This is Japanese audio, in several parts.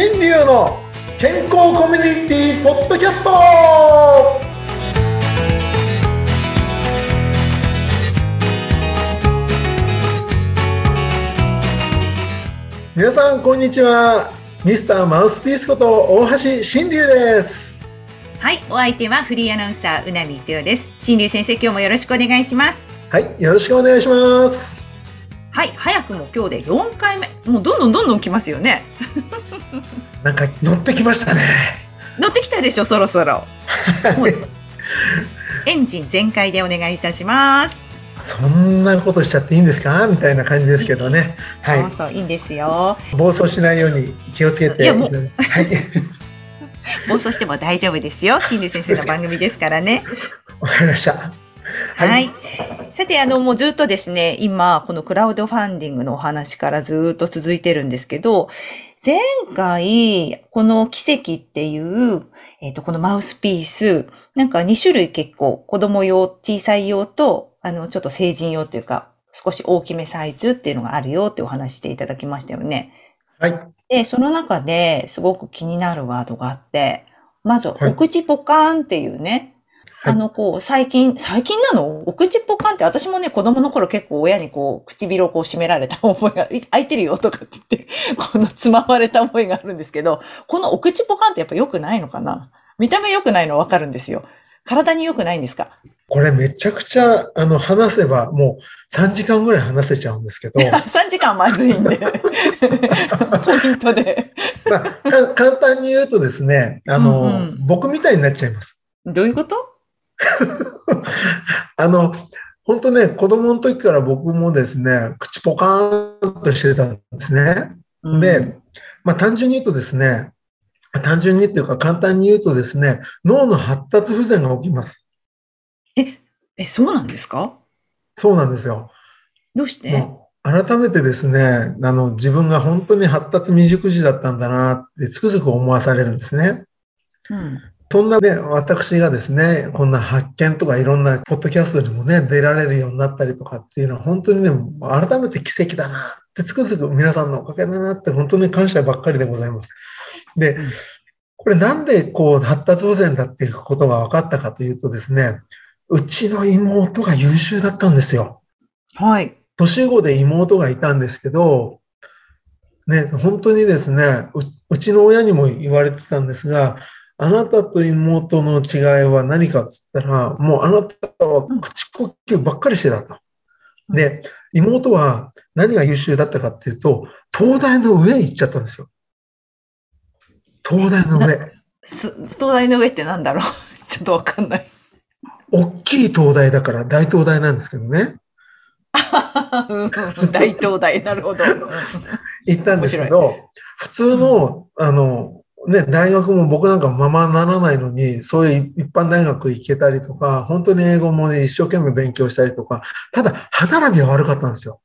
新流の健康コミュニティポッドキャスト皆さんこんにちはミスターマウスピースこと大橋新流ですはい、お相手はフリーアナウンサーうなみくよです。新流先生、今日もよろしくお願いします。はいよろしくお願いしますはい、早くも今日で4回目。もうどんどんどんどん来ますよね。なんか乗ってきましたね乗ってきたでしょ、そろそろ。エンジン全開でお願いいたします。そんなことしちゃっていいんですか？みたいな感じですけどねはいそうそう、いいんですよ。暴走しないように気をつけていやもうはい 暴走しても大丈夫ですよ。新流先生の番組ですからね。わかりましたはい。さて、あの、もうずっとですね、今、このクラウドファンディングのお話からずっと続いてるんですけど、前回、この奇跡っていう、えっ、と、このマウスピース、なんか2種類結構、子供用、小さい用と、あの、ちょっと成人用というか、少し大きめサイズっていうのがあるよってお話していただきましたよね。はいで、その中ですごく気になるワードがあって、まず、はいお口ポカーンっていうね、はいあの、こう、最近、最近なの？お口ポカンって私もね、子供の頃結構親にこう、唇をこう締められた 覚えが、い開いてるよとかって言って、このつままれた覚えがあるんですけど、このお口ポカンってやっぱ良くないのかな？見た目良くないのわかるんですよ。体に良くないんですか？これめちゃくちゃあの話せばもう3時間ぐらい話せちゃうんですけど、?3 時間まずいんで。ポイントで。まあ、か簡単に言うとですね、あの、うんうん僕みたいになっちゃいます。どういうこと？あの、本当ね、子供の時から僕もですね、口ポカーンとしてたんですね。で、まあ単純に言うとですね、単純にっていうか簡単に言うとですね、脳の発達不全が起きます。え、そうなんですか？そうなんですよ。どうして？改めてですね、あの、自分が本当に発達未熟児だったんだなってつくづく思わされるんですね。うん。そんなね、私がですね、こんな発見とかいろんなポッドキャストにもね、出られるようになったりとかっていうのは本当にね、改めて奇跡だなってつくづく皆さんのおかげだなって本当に感謝ばっかりでございます。でうん、これなんでこう発達不全だっていうことが分かったかというとですね、うちの妹が優秀だったんですよ。はい。年子で妹がいたんですけど、ね、本当にですね、ううちの親にも言われてたんですが、あなたと妹の違いは何かっつったら、もうあなたは口呼吸ばっかりしてたと。で、妹は何が優秀だったかっていうと、東大の上に行っちゃったんですよ。東大の上。す東大の上ってなんだろう？ちょっとわかんない。大きい東大だから大東大なんですけどね。う ん大東大、なるほど。行ったんですけど、普通の、あの、ね、大学も僕なんかままならないのに、そういう一般大学行けたりとか、本当に英語もね、一生懸命勉強したりとか、ただ、歯並びは悪かったんですよ。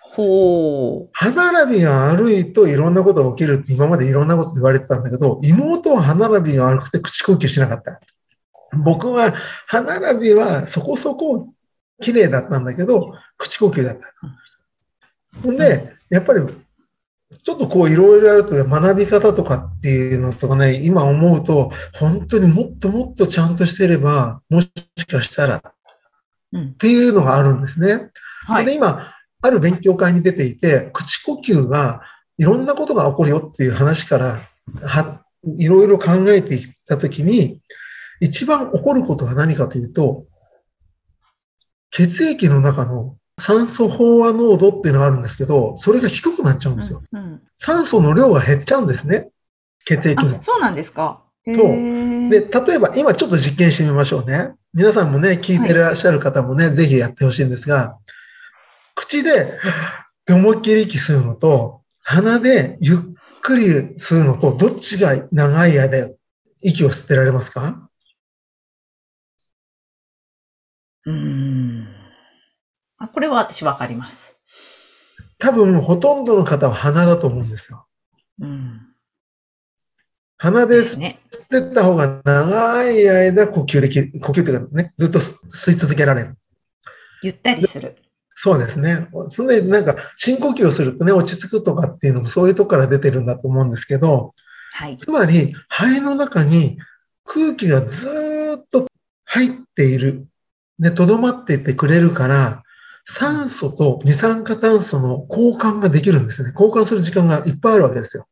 ほう。歯並びが悪いといろんなことが起きるって今までいろんなこと言われてたんだけど、妹は歯並びが悪くて口呼吸しなかった。僕は歯並びはそこそこ綺麗だったんだけど、口呼吸だった。ほんで、やっぱりちょっとこういろいろやると学び方とかっていうのとかね、今思うと、本当にもっともっとちゃんとしてれば、もしかしたらっうん。ていうのがあるんですね。で、はい。今、ある勉強会に出ていて、口呼吸がいろんなことが起こるよっていう話から、は、いろいろ考えていったときに、一番起こることは何かというと、血液の中の酸素飽和濃度っていうのがあるんですけど、それが低くなっちゃうんですよ。うん酸素の量が減っちゃうんですね。血液のあ、。そうなんですか？へそうーで、例えば今ちょっと実験してみましょうね。皆さんもね、聞いてらっしゃる方もね、ぜひやってほしいんですが、口で、思いっきり息吸うのと、鼻でゆっくり吸うのと、どっちが長い間息を吸ってられますか？うーん。あ、これは私わかります。多分、ほとんどの方は鼻だと思うんですよ。うん。鼻で吸ですね。ってった方が長い間呼吸できる、呼吸っていうかね、ずっと吸い続けられる。ゆったりする。そうですね。それでなんか深呼吸をするとね、落ち着くとかっていうのもそういうとこから出てるんだと思うんですけど、はい。つまり肺の中に空気がずーっと入っている。で、とどまっていてくれるから、酸素と二酸化炭素の交換ができるんですよね。交換する時間がいっぱいあるわけですよ。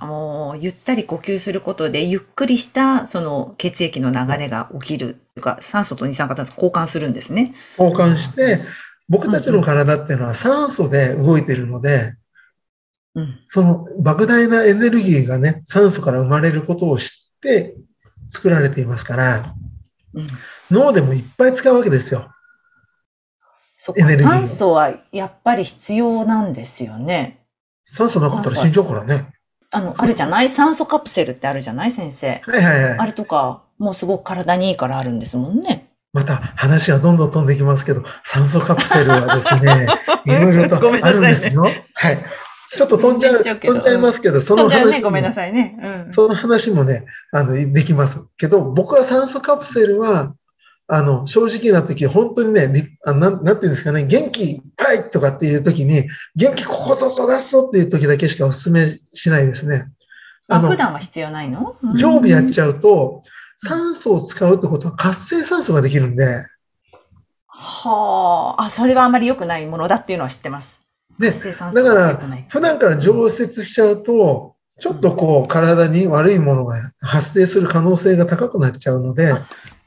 もう、ゆったり呼吸することで、ゆっくりした、その血液の流れが起きる。というか、酸素と二酸化炭素交換するんですね。交換して、僕たちの体っていうのは酸素で動いているので、うん。その莫大なエネルギーがね、酸素から生まれることを知って作られていますから、うん。脳でもいっぱい使うわけですよ。そっか酸素はやっぱり必要なんですよね。酸素なかったら死んじゃうからね。あの、あるじゃない？酸素カプセルってあるじゃない？先生。はいはいはい。あれとか、もうすごく体にいいからあるんですもんね。また話がどんどん飛んできますけど、酸素カプセルはですね、いろいろとあるんですよ。はい。ちょっと飛んじゃう、飛んじゃいますけど、その話ごめんなも、さいね。うん。その話もね、あの、できますけど、僕は酸素カプセルは、あの、正直な時、本当にね、りあなん、なんていうんですかね、元気いっぱいとかっていう時に、元気ここぞと出すぞっていう時だけしかお勧めしないですね。あ、あの普段は必要ないの？常備やっゃちゃうと、酸素を使うってことは活性酸素ができるんで、はあ。あ、それはあまり良くないものだっていうのは知ってます。でだから。普段から常設しちゃうと、ちょっとこう体に悪いものが発生する可能性が高くなっちゃうので、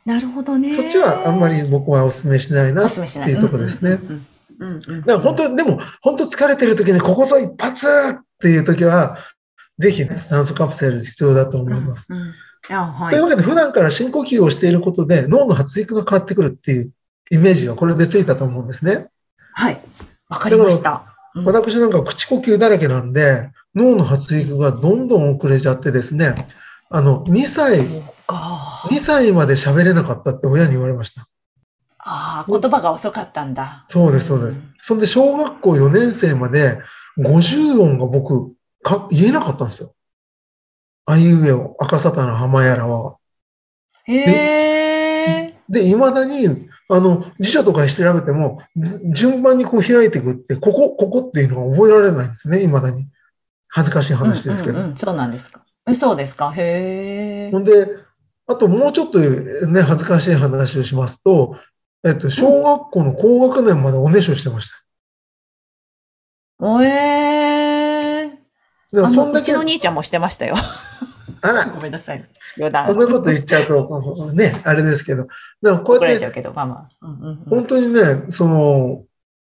なるほどね。そっちはあんまり僕はお勧めしないなおってない。いうところですね。だから本当に、でも本当疲れてる時にここぞ一発っていう時は、ぜひね、酸素カプセル必要だと思います。うんうん。あ、はいという。わけで普段から深呼吸をしていることで脳の発育が変わってくるっていうイメージがこれでついたと思うんですね。はい。わかりました。うん私なんか口呼吸だらけなんで、脳の発育がどんどん遅れちゃってですね、あの、2歳、そうか。2歳まで喋れなかったって親に言われました。ああ、言葉が遅かったんだ。そうです、そうです。そんで、小学校4年生まで50音が僕、か言えなかったんですよ。あいうえを、赤沙汰の浜やらは。へえ。で、未だに、あの、辞書とか調べても、ず順番にこう開いていくって、ここ、ここっていうのが覚えられないんですね、未だに。恥ずかしい話ですけど。うんうんうんそうなんですか。え、そうですか。へえほ。んで、あともうちょっとね、恥ずかしい話をしますと、えっと、小学校の高学年までおねしょしてました。おえー。でもあの、そんだけ、うちの兄ちゃんもしてましたよ。あら、ごめんなさい。余談。そんなこと言っちゃうと、ね、あれですけど、だからこ怒うやって、られちゃうけど、まあまあ。うんうんうん本当にね、その、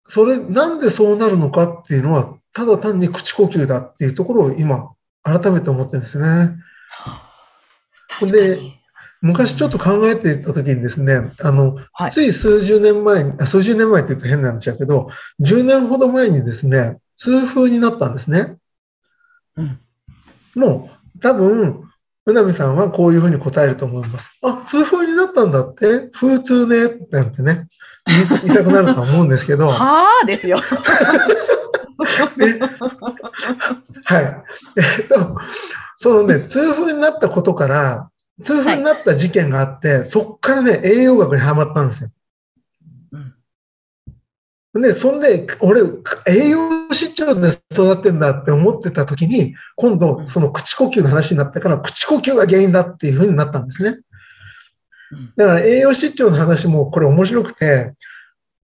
それ、なんでそうなるのかっていうのは、ただ単に口呼吸だっていうところを今、改めて思ってるんですね。確かに。昔ちょっと考えていた時にですね、あの、はいつい数十年前に、あ数十年前って言うと変なんでうけど、10年ほど前にですね、痛風になったんですね。うん。もう、多分、うなみさんはこういうふうに答えると思います。あ、痛風になったんだって？風痛ね？なんてね、言い たくなるとは思うんですけど、ははあですよ。い。えっと、そのね、痛風になったことから、痛風になった事件があって、そっからね、栄養学にハマったんですよ。うんで、そんで、俺、栄養失調で育ってんだって思ってた時に、今度、その口呼吸の話になったから、口呼吸が原因だっていうふうになったんですね。うんだから栄養失調の話もこれ面白くて、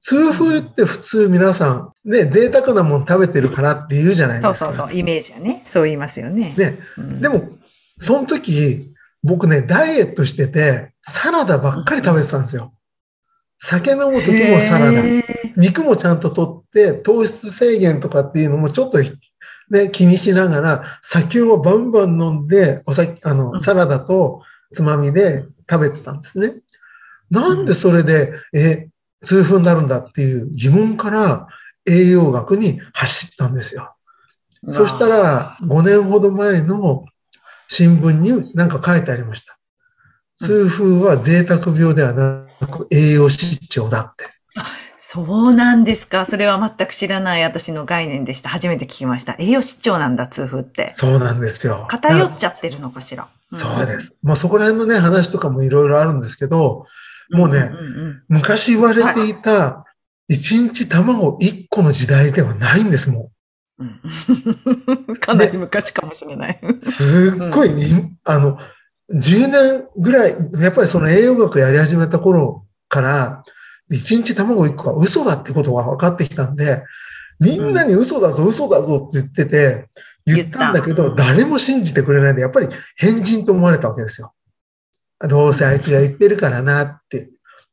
痛風って普通皆さん、ね、贅沢なもの食べてるからって言うじゃないですか。そうそうそう、イメージはね。そう言いますよね。ね、うんで、も、その時、僕ね、ダイエットしてて、サラダばっかり食べてたんですよ。酒飲む時もサラダ。肉もちゃんと取って、糖質制限とかっていうのもちょっとね、気にしながら、酒をバンバン飲んで、お酒、あうの、んサラダとつまみで食べてたんですね。なんでそれで、え、痛風になるんだっていう疑問から栄養学に走ったんですよ。そしたら、5年ほど前の新聞になんか書いてありました。痛風は贅沢病ではなく栄養失調だって。そうなんですか。それは全く知らない私の概念でした。初めて聞きました。栄養失調なんだ、痛風って。そうなんですよ。偏っちゃってるのかしら。んそうで。す。まあそこら辺のね、話とかもいろいろあるんですけど、もうねんんうん昔言われていた1日卵1個の時代ではないんですもうん かなり昔かもしれない。ん。すっごい、あの、10年ぐらい、やっぱりその栄養学やり始めた頃から、1日卵1個は嘘だってことが分かってきたんで、みんなに嘘だぞ、嘘だぞって言ってて、言ったんだけど、誰も信じてくれないんで、やっぱり変人と思われたわけですよ。どうせあいつが言ってるからなって。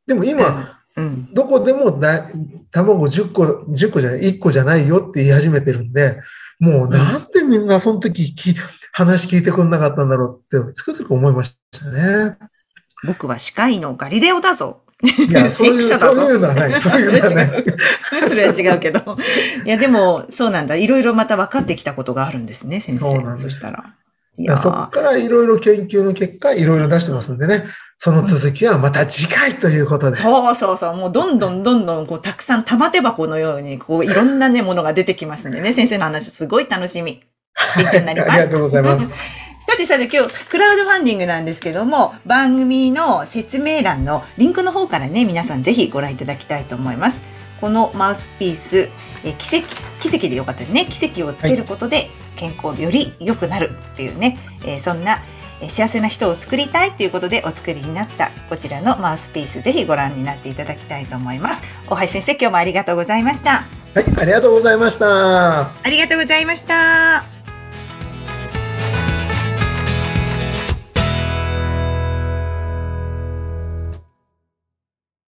でも今、うん。どこでもだ卵10個、10個じゃない、1個じゃないよって言い始めてるんで、もうなんでみんなその時き話聞いてくれなかったんだろうってつくづく思いましたね。僕は歯科医のガリレオだぞ。いや、そういう、そういうのはない。そういうのはない。それは違うけど。いや、でも、そうなんだ。いろいろまた分かってきたことがあるんですね、先生。そうなんですそしたら。いやそこーからいろいろ研究の結果、いろいろ出してますんでね、その続きはまた次回ということで。そうそうそう。もうどんどんどんどん、こう、たくさん玉手箱のように、こう、いろんなね、ものが出てきますんでね、先生の話、すごい楽しみ。勉強になりますありがとうございます。さてさて今日、クラウドファンディングなんですけども、番組の説明欄のリンクの方からね、皆さんぜひご覧いただきたいと思います。このマウスピース、え奇跡、奇跡でよかったね。奇跡をつけることで健康より良くなるっていうね、えーそんなえー幸せな人を作りたいということでお作りになったこちらのマウスピース、ぜひご覧になっていただきたいと思います。大橋先生、今日もありがとうございました。はい、ありがとうございました。ありがとうございました。